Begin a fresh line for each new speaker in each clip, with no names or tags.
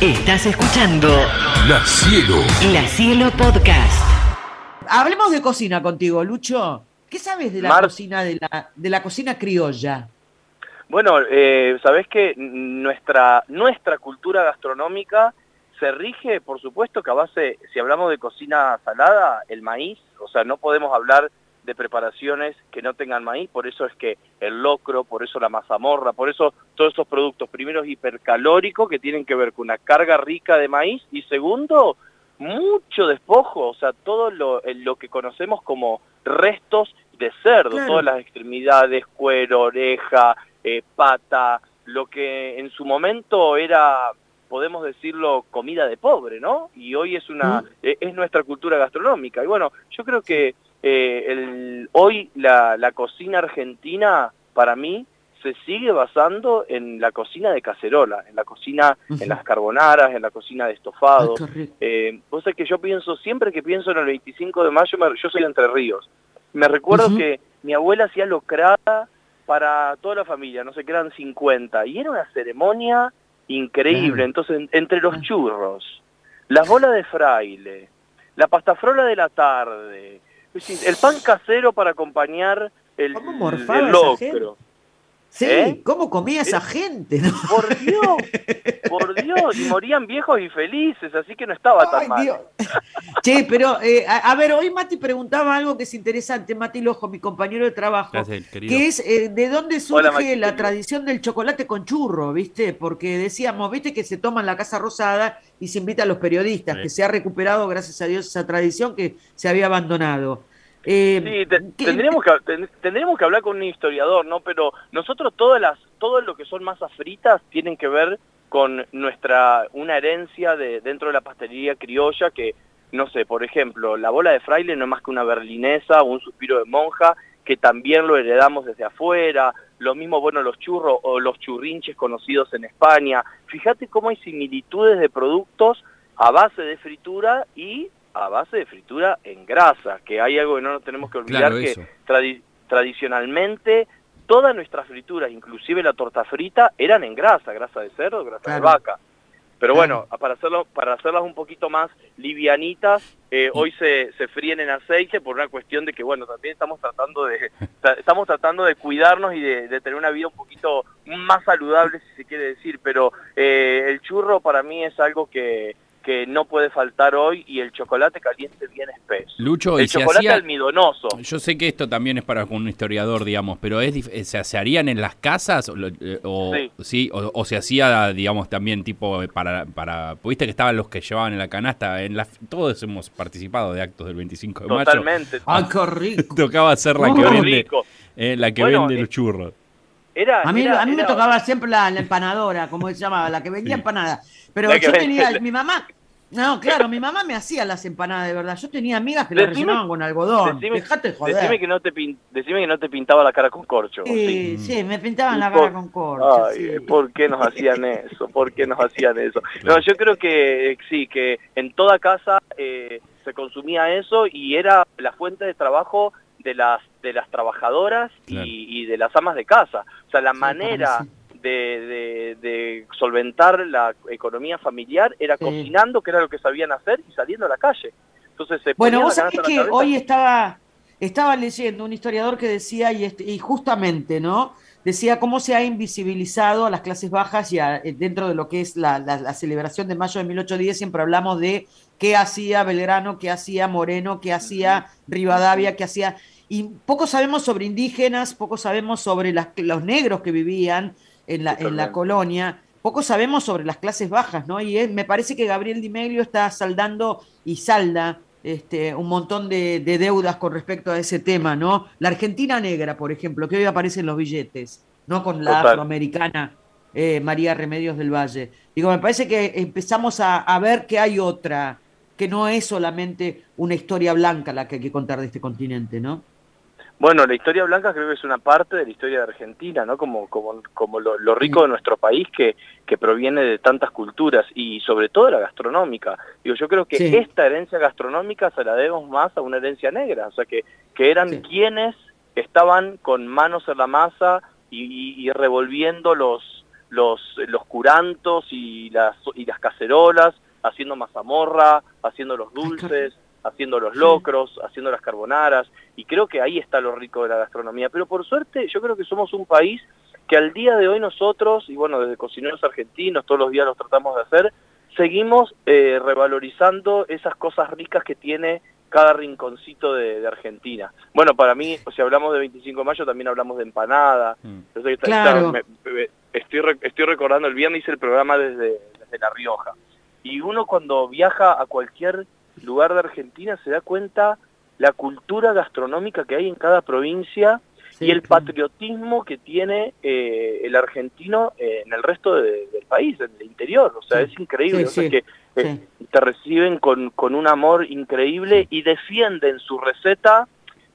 Estás escuchando
La Cielo.
La Cielo Podcast.
Hablemos de cocina contigo, Lucho. ¿Qué sabes de la
Mar-
cocina de la, de la cocina criolla?
Bueno, eh, sabés que nuestra, nuestra cultura gastronómica se rige, por supuesto, que a base, si hablamos de cocina salada, el maíz, o sea, no podemos hablar de preparaciones que no tengan maíz, por eso es que el locro, por eso la mazamorra, por eso todos esos productos, primero es hipercalórico, que tienen que ver con una carga rica de maíz, y segundo, mucho despojo, o sea, todo lo, lo que conocemos como restos de cerdo,
Claro.
todas las extremidades, cuero, oreja, eh, pata, lo que en su momento era, podemos decirlo, comida de pobre, ¿no? Y hoy es una, eh, es nuestra cultura gastronómica. Y bueno, yo creo que eh, el, hoy la, la cocina argentina, para mí, se sigue basando en la cocina de cacerola, en la cocina, en las carbonaras, en la cocina de estofado.
Ay.
Eh, vos sabés que yo pienso, siempre que pienso en el 25 de mayo, me- yo soy de Entre Ríos. Me recuerdo que mi abuela hacía locrada para toda la familia, no sé, que eran 50, y era una ceremonia increíble. Entonces, en- entre los
Ah.
churros, las bolas de fraile, la pastafrola de la tarde, el pan casero para acompañar el, locro.
Sí,
¿eh?
¿cómo comía esa gente? no?
Por Dios, por Dios, y morían viejos y felices, así que no estaba tan mal.
Dios. Che, pero, eh, a, a ver, hoy Mati preguntaba algo que es interesante, Mati Lojo, mi compañero de trabajo,
Gracias,
que es eh, de dónde surge
Hola,
la tradición del chocolate con churro, ¿viste? Porque decíamos, ¿viste? Que se toma en la Casa Rosada y se invita a los periodistas,
Sí.
que se ha recuperado, gracias a Dios, esa tradición que se había abandonado. Eh,
Sí, te-
¿qué-
tendríamos, que, ten- tendríamos que hablar con un historiador, ¿no? Pero nosotros todas las, todo lo que son masas fritas tienen que ver con nuestra, una herencia de dentro de la pastelería criolla que, no sé, por ejemplo, la bola de fraile no es más que una berlinesa o un suspiro de monja que también lo heredamos desde afuera, lo mismo, bueno, los churros o los churrinches conocidos en España. Fíjate cómo hay similitudes de productos a base de fritura y a base de fritura en grasa, que hay algo que no nos tenemos que olvidar
Claro,
que tradi- tradicionalmente todas nuestras frituras, inclusive la torta frita, eran en grasa, grasa de cerdo, grasa
Claro.
de vaca. Pero
Claro.
bueno, para hacerlo, para hacerlas un poquito más livianitas, eh, hoy se, se fríen en aceite por una cuestión de que, bueno, también estamos tratando de, ta- estamos tratando de cuidarnos y de, de tener una vida un poquito más saludable, si se quiere decir, pero eh, el churro para mí es algo que, que no puede faltar hoy y el chocolate caliente bien espeso.
Lucho,
el chocolate
hacía-
almidonoso.
Yo sé que esto también es para un historiador, digamos, pero es ¿se, se harían en las casas o, lo- eh, o-
Sí.
sí, o, o se hacía, digamos, también tipo eh, para, para, viste que estaban los que llevaban en la canasta, en la, todos hemos participado de actos del 25 de mayo.
Totalmente.
Ay, qué rico.
Tocaba hacer la que vende,
rico.
eh, la que
Bueno,
vende
eh,
los churros.
Era,
A mí,
era-
a mí me tocaba siempre la, la empanadora, como se llamaba, la que vendía
Sí.
empanada. Pero yo tenía, mi mamá, no, claro, mi mamá me hacía las empanadas de verdad. Yo tenía amigas que las rellenaban con algodón.
Decime,
Dejate de joder.
decime que no te pin- decime que no te pintaba la cara con corcho. ¿o
Sí,
sí?
sí, me pintaban la
Por-
cara con corcho.
Ay,
sí.
¿por qué nos hacían eso? ¿Por qué nos hacían eso? No, yo creo que eh, sí, que en toda casa eh, se consumía eso y era la fuente de trabajo de las de las trabajadoras y-
Claro.
y, de las amas de casa. O sea, la
Sí,
manera
sí.
De, de- de solventar la economía familiar era
Sí.
cocinando, que era lo que sabían hacer, y saliendo a la calle. Entonces se
Bueno, vos sabés que hoy estaba, estaba leyendo un historiador que decía, y, este- y justamente, ¿no? Decía cómo se ha invisibilizado a las clases bajas y a- eh, dentro de lo que es la, la- la celebración de mayo de 1810 siempre hablamos de qué hacía Belgrano, qué hacía Moreno, qué hacía Rivadavia, qué hacía... Y poco sabemos sobre indígenas, poco sabemos sobre las- los negros que vivían en la, en la colonia, poco sabemos sobre las clases bajas, ¿no? Y es- me parece que Gabriel Di Meglio está saldando y salda este, un montón de, de deudas con respecto a ese tema, ¿no? La Argentina negra, por ejemplo, que hoy aparece en los billetes, no con la
Total.
afroamericana eh, María Remedios del Valle. Digo, me parece que empezamos a, a ver que hay otra, que no es solamente una historia blanca la que hay que contar de este continente, ¿no?
Bueno, la historia blanca creo que es una parte de la historia de Argentina, ¿no? Como, como, como lo, lo rico de nuestro país que, que proviene de tantas culturas y sobre todo la gastronómica. Digo, yo creo que
Sí.
esta herencia gastronómica se la debemos más a una herencia negra, o sea, que, que eran
Sí.
quienes estaban con manos en la masa y, y- y revolviendo los, los, los curantos y las, y las cacerolas, haciendo mazamorra, haciendo los dulces, haciendo los locros, haciendo las carbonaras, y creo que ahí está lo rico de la gastronomía. Pero por suerte yo creo que somos un país que al día de hoy nosotros, y bueno, desde cocineros argentinos, todos los días los tratamos de hacer, seguimos eh, revalorizando esas cosas ricas que tiene cada rinconcito de, de, Argentina. Bueno, para mí, si hablamos de 25 de mayo, también hablamos de empanada.
Mm.
Entonces,
Claro.
me- me- estoy, re- estoy recordando, el viernes hice el programa desde, desde La Rioja. Y uno cuando viaja a cualquier lugar de Argentina se da cuenta la cultura gastronómica que hay en cada provincia
Sí,
y el
claro.
patriotismo que tiene eh, el argentino eh, en el resto de- del país, en el interior. O sea,
Sí.
es increíble.
Sí,
o sea, que eh, te reciben con, con un amor increíble y defienden su receta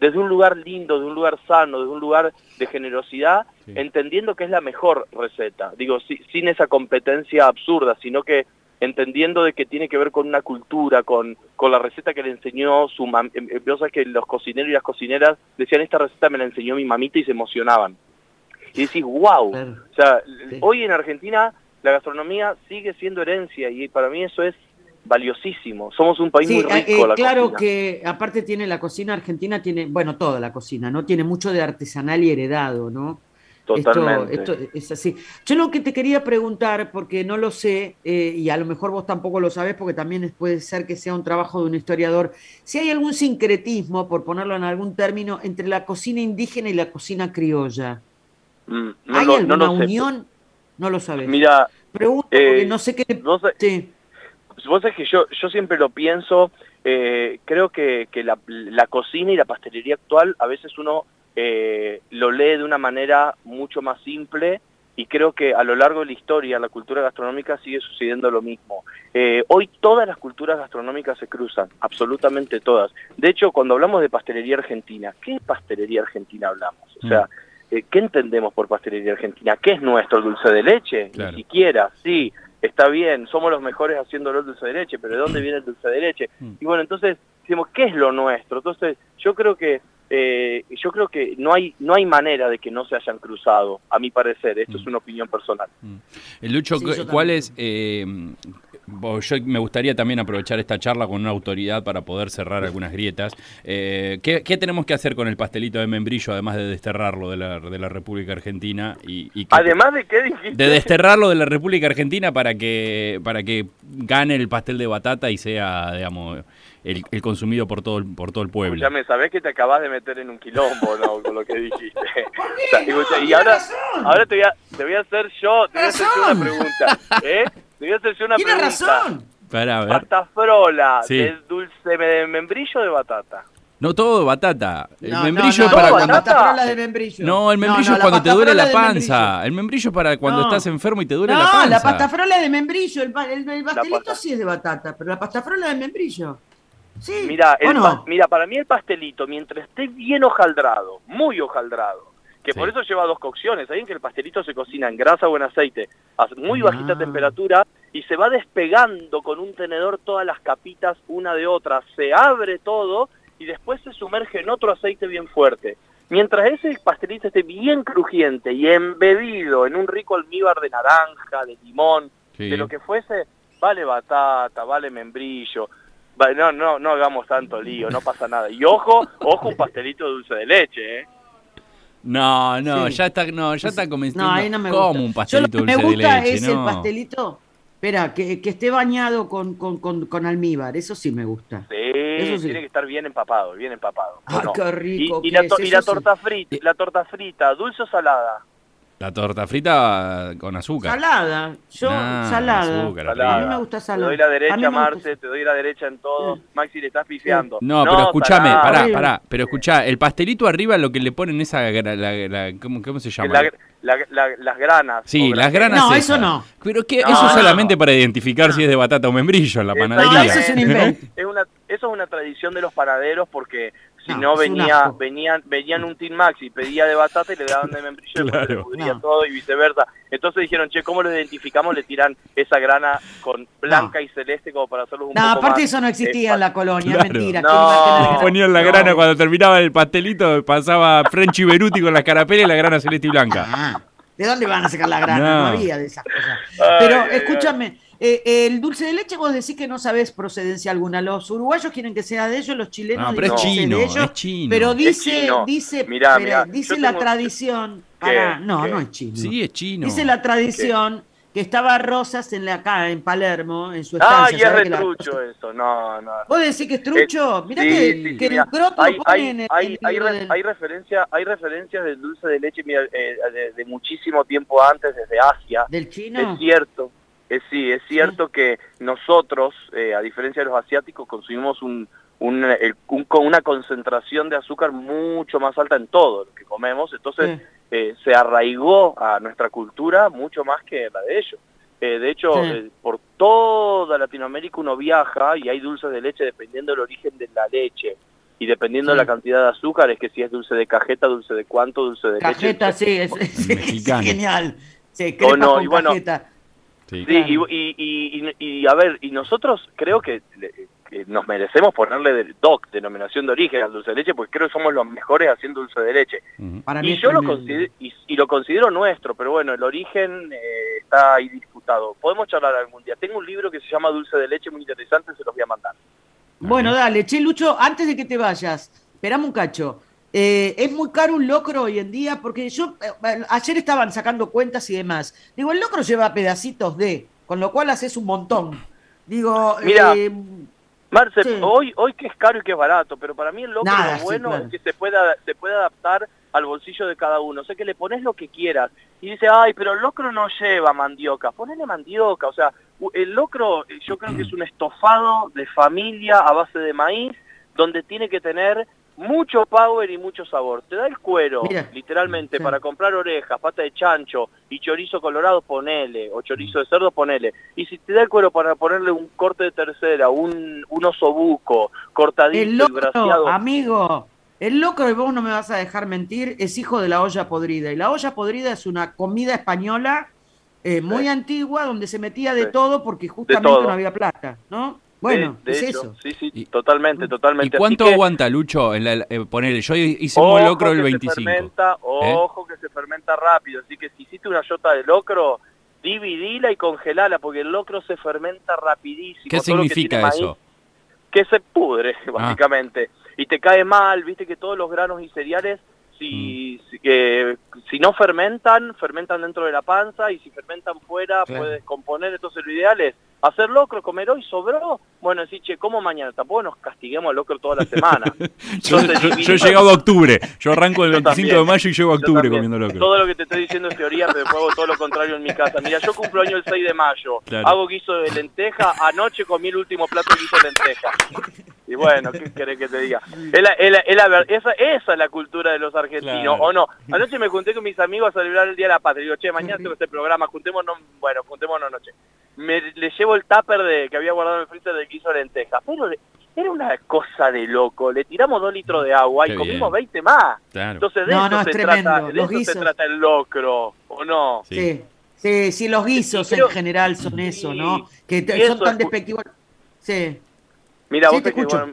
desde un lugar lindo, de un lugar sano, de un lugar de generosidad, entendiendo que es la mejor receta. Digo, si- sin esa competencia absurda, sino que entendiendo de que tiene que ver con una cultura, con, con la receta que le enseñó su mamá. Vos que los cocineros y las cocineras decían, esta receta me la enseñó mi mamita y se emocionaban. Y decís, wow.
Claro.
O sea,
Sí.
hoy en Argentina la gastronomía sigue siendo herencia y para mí eso es valiosísimo. Somos un país
Sí,
muy
eh,
rico.
eh,
la
claro
cocina.
que aparte tiene la cocina argentina, tiene, bueno, toda la cocina, ¿no? Tiene mucho de artesanal y heredado, ¿no?
Totalmente.
Esto, esto es así. Yo lo que te quería preguntar, porque no lo sé, eh, y a lo mejor vos tampoco lo sabés, porque también puede ser que sea un trabajo de un historiador, si hay algún sincretismo, por ponerlo en algún término, entre la cocina indígena y la cocina criolla.
Mm, no
¿Hay
lo- no
alguna
sé.
unión? No lo sabés.
Mira,
Pregunto,
eh,
porque no sé qué...
vos,
Sí,
vos sabés que yo, yo siempre lo pienso, eh, creo que, que la, la cocina y la pastelería actual a veces uno eh, lo lee de una manera mucho más simple y creo que a lo largo de la historia la cultura gastronómica sigue sucediendo lo mismo. Eh, hoy todas las culturas gastronómicas se cruzan, absolutamente todas. De hecho, cuando hablamos de pastelería argentina, ¿qué pastelería argentina hablamos? O sea, eh, ¿qué entendemos por pastelería argentina? ¿Qué es nuestro dulce de leche?
Claro.
Ni siquiera, sí, está bien, somos los mejores haciéndolo el dulce de leche, pero ¿de dónde viene el dulce de leche?
Mm.
Y bueno, entonces decimos, ¿qué es lo nuestro? Entonces, yo creo que eh, yo creo que no hay no hay manera de que no se hayan cruzado, a mi parecer. Esto
Mm.
es una opinión personal.
El Lucho,
Sí, yo
¿cuál es? eh, yo me gustaría también aprovechar esta charla con una autoridad para poder cerrar algunas grietas. Eh, ¿qué, qué tenemos que hacer con el pastelito de membrillo, además de desterrarlo de la, de la República Argentina? Y, y que-
Además de qué dijiste,
de desterrarlo de la República Argentina para que para que gane el pastel de batata y sea, digamos, el, el consumido por todo el, por todo el pueblo.
Ya me sabés que te acabas de meter en un quilombo, ¿no? Con lo que dijiste. O sea, escucha, y ahora, ahora te, voy a, te voy a hacer yo, te voy a hacer yo una pregunta. ¿Eh? Te voy a hacer yo una
tiene
pregunta.
razón.
Para ver.
Pasta frola,
Sí.
¿de dulce de membrillo o de batata?
No todo batata. El
No,
membrillo
no,
es para
no,
cuando
de membrillo.
No, el membrillo
no,
es cuando te duele la panza. El membrillo es para cuando
No.
estás enfermo y te duele
no,
la panza.
la pasta frola de membrillo, el, el, el pastelito sí es de batata, pero la pasta frola de membrillo. Sí.
Mira, el mira, para mí el pastelito, mientras esté bien hojaldrado, muy hojaldrado, que
Sí.
por eso lleva dos cocciones, ahí en que el pastelito se cocina en grasa o en aceite a muy bajita
Ah.
temperatura y se va despegando con un tenedor todas las capitas una de otra, se abre todo y después se sumerge en otro aceite bien fuerte. Mientras ese pastelito esté bien crujiente y embebido en un rico almíbar de naranja, de limón,
Sí.
de lo que fuese, vale batata, vale membrillo. Va- No, no, no hagamos tanto lío, no pasa nada. Y ojo, ojo un pastelito de dulce de leche, ¿eh?
No, no,
Sí.
ya está, no, ya está convenciendo.
No, ahí no me
como
gusta.
un
Yo
pastelito
lo que me gusta
de leche,
es
no.
el pastelito. Espera, que, que esté bañado con, con, con, con almíbar, eso sí me gusta.
Sí,
Eso sí.
tiene que estar bien empapado, bien empapado.
Ay,
¿o no?
qué rico
Y, la, to- y la
sí.
torta frita, la torta frita, dulce o salada.
La torta frita con azúcar.
Salada, yo
Nah,
salada.
azúcar,
A mí me gusta
Te
salada.
doy la
A mí
derecha,
gusta
Marce, te doy la derecha en todo. Maxi, le estás pifiando.
No, pero escúchame, pará, pará, pero escuchá, el pastelito arriba lo que le ponen esa, la, la- ¿cómo, cómo se llama?
La- la- la- las granas.
Sí, las granas
No,
esas.
eso no.
Pero que
No,
eso
no.
solamente para identificar si es de batata o membrillo en la panadería.
No, eso es un invento.
Es una, eso es una tradición de los panaderos porque si
No,
venía, venían, venían un Team Max y pedía de batata y le daban de membrillo y después le pudría
No.
todo y viceversa. Entonces dijeron, che, ¿cómo lo identificamos? Le tiran esa grana con blanca y celeste como para hacerlos un
No,
poco
aparte
más,
eso no existía
eh,
en la colonia,
Claro.
mentira.
No.
ponían la
No.
grana cuando terminaba el pastelito, pasaba Frenchy Beruti con la carapela y la grana celeste y blanca.
Ah, ¿De dónde van a sacar la grana? No,
No.
había de esas cosas.
Ay,
Pero
ay, ay.
escúchame, eh, el dulce de leche vos decís que no sabés procedencia alguna. Los uruguayos quieren que sea de ellos, los chilenos
No, pero
es
que sea
chino,
de ellos.
es chino.
Pero
Es
dice,
chino.
dice,
Mirá,
pero
mirá,
dice la
tengo-
tradición.
¿Qué?
Pará, no,
¿Qué?
no es chino.
Sí, es chino.
Dice la tradición que estaba Rosas en la, acá en Palermo, en su
Ah,
estancia.
y es
¿sabés que la-
retrucho eso, no, no.
¿Vos decís que es trucho? Mirá
Sí,
que,
sí,
que
mira,
el croto
hay,
lo pone
hay,
en el,
hay,
el
hay, re-
del-
hay referencia, hay referencias del dulce de leche mira, eh, de, de muchísimo tiempo antes, desde Asia.
del chino.
Es cierto, es, sí, es cierto que nosotros, eh, a diferencia de los asiáticos, consumimos un, un, el- un- con una concentración de azúcar mucho más alta en todo lo que comemos, entonces
Sí.
eh, se arraigó a nuestra cultura mucho más que la de ellos. Eh, de hecho,
Sí.
eh, por toda Latinoamérica uno viaja y hay dulces de leche dependiendo del origen de la leche y dependiendo
Sí.
de la cantidad de azúcar, es que si es dulce de cajeta, dulce de cuánto, dulce de
Cajeta,
leche.
sí, es, es- es
Mexicano.
genial. Sí,
O
crepas
no,
con
y bueno,
cajeta.
Sí.
Sí, y,
Claro.
y, y, y- y, a ver, y nosotros creo que, nos merecemos ponerle de DOC, denominación de origen al dulce de leche, porque creo que somos los mejores haciendo dulce de leche.
Para
Y yo lo considero, y, y lo considero nuestro, pero bueno, el origen eh, está ahí disputado. Podemos charlar algún día. Tengo un libro que se llama Dulce de leche, muy interesante, se los voy a mandar.
Bueno, dale, che, Lucho, antes de que te vayas, esperame un cacho. Eh, es muy caro un locro hoy en día, porque yo, eh, ayer estaban sacando cuentas y demás. Digo, el locro lleva pedacitos de, con lo cual haces un montón. Digo,
Mira,
eh,
Marce,
Sí.
hoy, hoy que es caro y que es barato, pero para mí el locro
Nada,
lo
sí,
bueno
claro.
es que se pueda, se puede adaptar al bolsillo de cada uno. O sea, que le pones lo que quieras. Y dice, ay, pero el locro no lleva mandioca. Ponele mandioca. O sea, el locro eh, yo creo que es un estofado de familia a base de maíz, donde tiene que tener mucho power y mucho sabor. Te da el cuero,
Mira.
literalmente,
Sí.
para comprar orejas, pata de chancho y chorizo colorado, ponele, o chorizo de cerdo, ponele. Y si te da el cuero para ponerle un corte de tercera, un, un osobuco, cortadito
el
y
locro,
braseado,
amigo, el locro, y vos no me vas a dejar mentir, es hijo de la olla podrida. Y la olla podrida es una comida española eh, muy
Sí.
antigua, donde se metía de
Sí.
todo porque justamente
todo.
no había plata, ¿no? Bueno,
de, de
es
hecho,
eso.
Sí, sí,
Y-
totalmente, totalmente.
¿Y cuánto
Así que,
aguanta, Lucho? En la, eh, ponele, yo hice un
ojo
locro el
que
25.
Se fermenta, ojo que se fermenta rápido, así que si hiciste una yota de locro, dividila y congelala, porque el locro se fermenta rapidísimo.
¿Qué
Todo que
significa
maíz,
eso?
que se pudre,
Ah.
básicamente. Y te cae mal, viste que todos los granos y cereales, si,
Mm.
si, que, si no fermentan, fermentan dentro de la panza, y si fermentan fuera,
Claro.
puedes componer. Entonces lo ideal es hacer locro, comer hoy, sobró. Bueno, decir, che, como mañana? Tampoco nos castiguemos al locro toda la semana.
Yo,
Entonces,
yo- yo he llegado a octubre. Yo arranco el
Yo
25 de mayo y llego a octubre comiendo locro.
Todo lo que te estoy diciendo es teoría, pero después hago todo lo contrario en mi casa. Mira, yo cumplo año el 6 de mayo,
Claro.
hago guiso de lenteja, anoche comí el último plato de guiso de lenteja. Y bueno, ¿qué querés que te diga? Es la- es la- es la ver- esa, esa es la cultura de los argentinos,
Claro.
¿o no? Anoche me junté con mis amigos a celebrar el Día de la Patria. Digo, che, mañana tengo este programa, juntémonos, bueno, juntémonos anoche. Me, le llevo el tupper de, que había guardado en el freezer del guiso de lenteja, pero le- era una cosa de loco. Le tiramos dos litros de agua
Qué
y comimos
bien.
20 más.
Claro.
Entonces de
No,
eso,
no, es
se,
tremendo.
trata, de
Los
eso se trata el locro, ¿o no?
Sí.
Sí. Sí, sí, los guisos en general son eso, ¿no? Que son tan
es-
despectivos. Sí.
Mira,
Sí,
vos
te
que, bueno,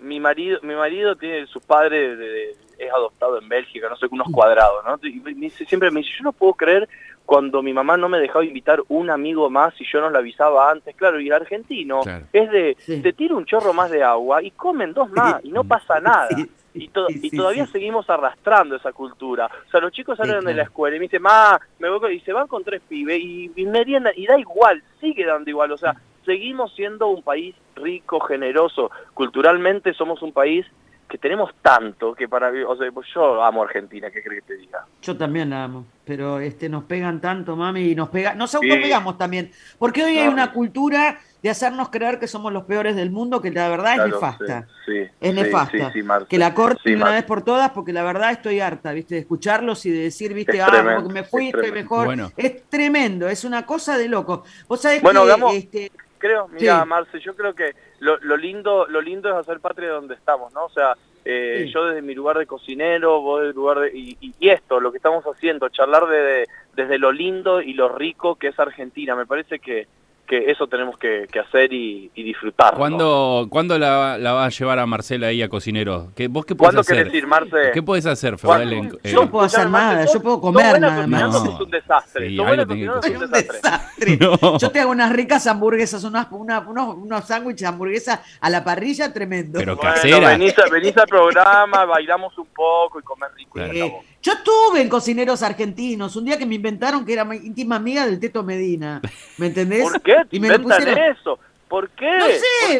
mi marido, mi marido tiene sus padres de- de- es adoptado en Bélgica, no sé, unos cuadrados, ¿no? Y me dice, siempre me dice, yo no puedo creer cuando mi mamá no me dejaba invitar un amigo más y yo no le avisaba antes, claro, y el argentino
Claro.
es de,
Sí.
te tira un chorro más de agua y comen dos más y no pasa nada.
Sí,
Y, to-
sí,
y todavía
sí.
seguimos arrastrando esa cultura. O sea, los chicos salen de la escuela y me dicen, ma, me voy con-", y se van con tres pibes y, y merienda, y da igual, sigue dando igual. O sea, seguimos siendo un país rico, generoso. Culturalmente somos un país que tenemos tanto que para... O sea, pues yo amo Argentina, ¿qué crees que te diga?
Yo también la amo, pero este nos pegan tanto, mami, y nos pega, nos
Sí.
autopegamos también, porque hoy hay una cultura de hacernos creer que somos los peores del mundo, que la verdad es nefasta.
sí, sí,
Es
sí,
nefasta.
sí, sí,
que la corten
Sí,
de una vez por todas, porque la verdad estoy harta, ¿viste? De escucharlos y de decir, ¿viste?
Es
ah,
tremendo,
porque me fui,
es
estoy mejor.
Bueno.
Es tremendo, es una cosa de loco. Vos sabés
Bueno,
que
hagamos-
este,
creo, mira,
Sí.
Marce, yo creo que lo, lo lindo lo lindo es hacer patria donde estamos, ¿no? O sea, eh,
Sí.
yo desde mi lugar de cocinero, vos desde el lugar de... Y, y- y esto, lo que estamos haciendo, charlar de, de- desde lo lindo y lo rico que es Argentina, me parece que, que eso tenemos que, que hacer y, y disfrutar. ¿no?
¿Cuándo, ¿cuándo la, la va a llevar a Marcela ahí a cocinero? ¿Qué, ¿Vos qué podés
¿Cuándo
hacer?
querés ir, Marce?
¿Qué podés hacer, Feudal?
¿Cuándo?
eh,
Yo no puedo hacer nada,
Marce,
yo puedo comer nada más.
No.
sos un desastre.
Sí, algo tenés que
Soy
un desastre.
desastre.
No.
Yo te hago unas ricas hamburguesas, unas, una- unos, unos sándwiches hamburguesas a la parrilla tremendo.
Pero
Bueno,
casera.
venís, a- venís al programa, bailamos un poco y comés rico.
Claro.
Eh, yo estuve en Cocineros Argentinos, un día que me inventaron que era mi íntima amiga del Teto Medina. ¿Me entendés?
¿Por qué
Y me lo pusieron-
eso? ¿Por qué?
No
¿Por qué
sé,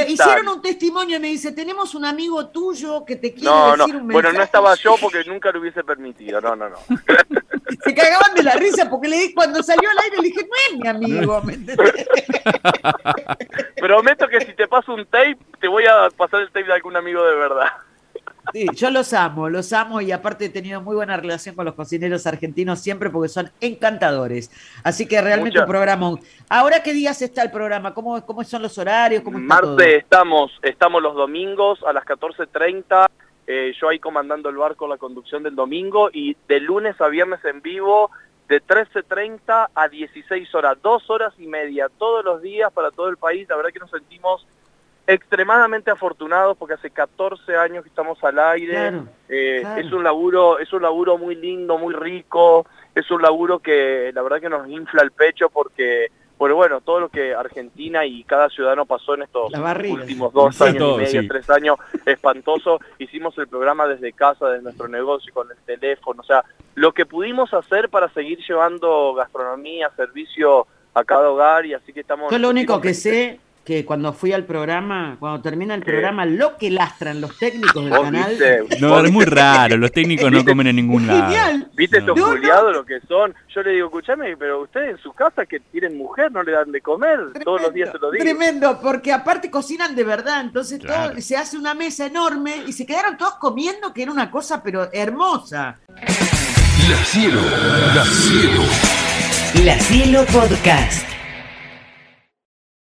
eh, hicieron un testimonio y me dice, tenemos un amigo tuyo que te quiere
No, no.
decir un mensaje.
Bueno, no estaba yo porque nunca lo hubiese permitido. No, no, no.
Se cagaban de la risa porque le di, cuando salió al aire le dije, no es mi amigo, ¿me entendés?
Prometo que si te paso un tape, te voy a pasar el tape de algún amigo de verdad.
Sí, yo los amo, los amo y aparte he tenido muy buena relación con los cocineros argentinos siempre porque son encantadores. Así que realmente
Muchas-
un programa. ¿Ahora qué días está el programa? ¿Cómo, cómo son los horarios? ¿Cómo está todo?
Marce, estamos, estamos los domingos a las 14.30. eh, yo ahí comandando el barco la conducción del domingo y de lunes a viernes en vivo de 13.30 a 16 horas, dos horas y media todos los días para todo el país. La verdad que nos sentimos extremadamente afortunados porque hace 14 años que estamos al aire.
Claro,
Eh,
claro.
Es un laburo, es un laburo muy lindo, muy rico. Es un laburo que la verdad que nos infla el pecho porque, porque bueno, todo lo que Argentina y cada ciudadano pasó en estos últimos dos
Sí,
años
todo,
y medio,
sí.
tres años, espantoso. Hicimos el programa desde casa, desde nuestro negocio, con el teléfono. O sea, lo que pudimos hacer para seguir llevando gastronomía, servicio a cada hogar y así que estamos...
Yo lo único que sé que cuando fui al programa, cuando termina el
¿Qué?
programa, lo que lastran los técnicos del canal.
viste,
No, es muy raro. Los técnicos no comen en ningún lado.
Genial.
¿Viste
No.
estos
No,
lo que son? Yo le digo, escúchame, pero ustedes en su casa que tienen mujer no le dan de comer, todos los días se lo digo.
Tremendo, porque aparte cocinan de verdad, entonces
Claro.
todo, se hace una mesa enorme y se quedaron todos comiendo, que era una cosa pero hermosa.
La cielo, la cielo.
La Cielo Podcast.